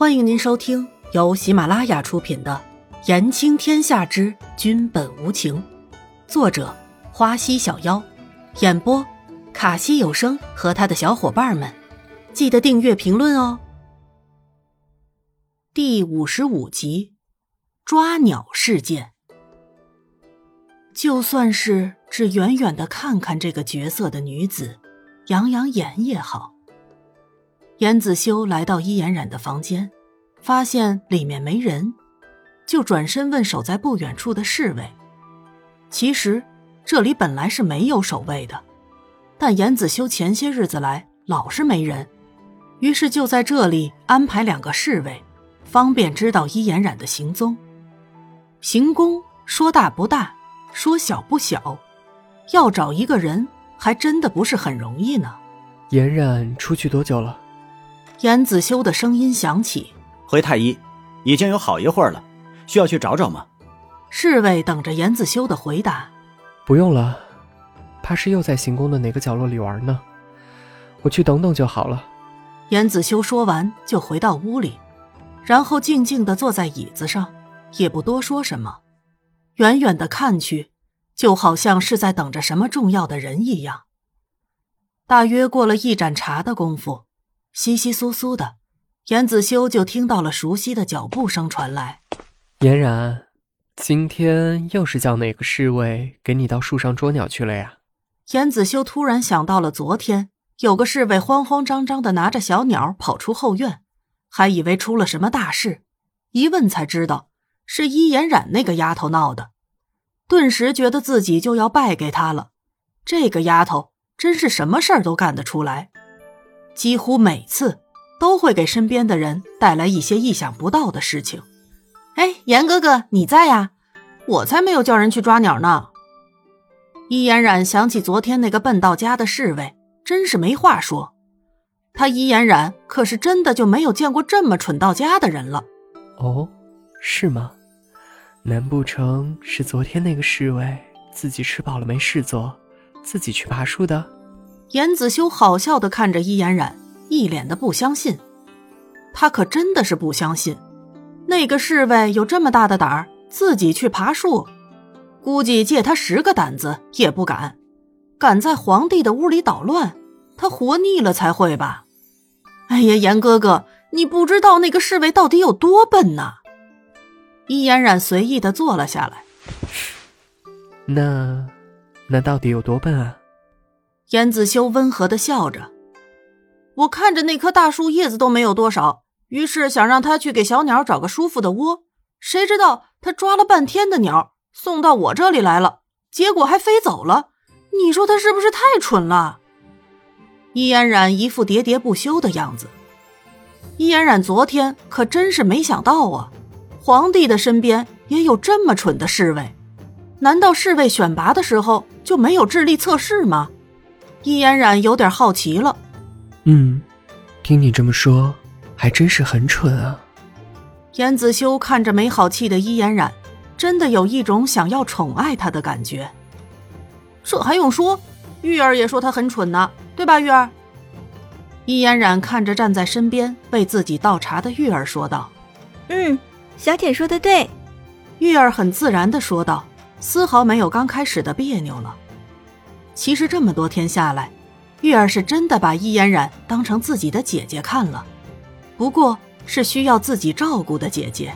欢迎您收听由喜马拉雅出品的《言情天下之君本无情》，作者花溪小妖，演播卡西有声和他的小伙伴们。记得订阅、评论哦。第五十五集，抓鸟事件。就算是只远远的看看这个角色的女子，养养眼也好。严子修来到伊颜染的房间，发现里面没人，就转身问守在不远处的侍卫。其实这里本来是没有守卫的，但严子修前些日子来老是没人，于是就在这里安排两个侍卫，方便知道伊颜染的行踪。行宫说大不大，说小不小，要找一个人还真的不是很容易呢。颜染出去多久了？严子修的声音响起：“回太医，已经有好一会儿了，需要去找找吗？”侍卫等着严子修的回答：“不用了，怕是又在行宫的哪个角落里玩呢。我去等等就好了。”严子修说完就回到屋里，然后静静的坐在椅子上，也不多说什么，远远的看去，就好像是在等着什么重要的人一样。大约过了一盏茶的功夫。窸窸窣窣的，严子修就听到了熟悉的脚步声传来。嫣然，今天又是叫哪个侍卫给你到树上捉鸟去了呀？严子修突然想到了昨天有个侍卫慌慌张张的拿着小鸟跑出后院，还以为出了什么大事，一问才知道是伊颜染那个丫头闹的，顿时觉得自己就要败给她了。这个丫头真是什么事儿都干得出来。几乎每次都会给身边的人带来一些意想不到的事情。哎，严哥哥，你在呀？我才没有叫人去抓鸟呢。伊嫣然想起昨天那个笨到家的侍卫，真是没话说。他伊嫣然可是真的就没有见过这么蠢到家的人了。哦，是吗？难不成是昨天那个侍卫自己吃饱了没事做，自己去爬树的？严子修好笑的看着伊嫣然，一脸的不相信。他可真的是不相信，那个侍卫有这么大的胆儿，自己去爬树，估计借他十个胆子也不敢。敢在皇帝的屋里捣乱，他活腻了才会吧？哎呀，严哥哥，你不知道那个侍卫到底有多笨呐！伊嫣然随意的坐了下来。那，那到底有多笨啊？严子修温和的笑着，我看着那棵大树叶子都没有多少，于是想让他去给小鸟找个舒服的窝。谁知道他抓了半天的鸟送到我这里来了，结果还飞走了。你说他是不是太蠢了？伊嫣然一副喋喋不休的样子。伊嫣然昨天可真是没想到啊，皇帝的身边也有这么蠢的侍卫。难道侍卫选拔的时候就没有智力测试吗？伊嫣然有点好奇了，嗯，听你这么说，还真是很蠢啊。严子修看着没好气的易嫣然，真的有一种想要宠爱她的感觉。这还用说？玉儿也说他很蠢呢，对吧？玉儿。易嫣然看着站在身边为自己倒茶的玉儿说道：“嗯，小铁说的对。”玉儿很自然的说道，丝毫没有刚开始的别扭了。其实这么多天下来，玉儿是真的把伊嫣然当成自己的姐姐看了，不过是需要自己照顾的姐姐。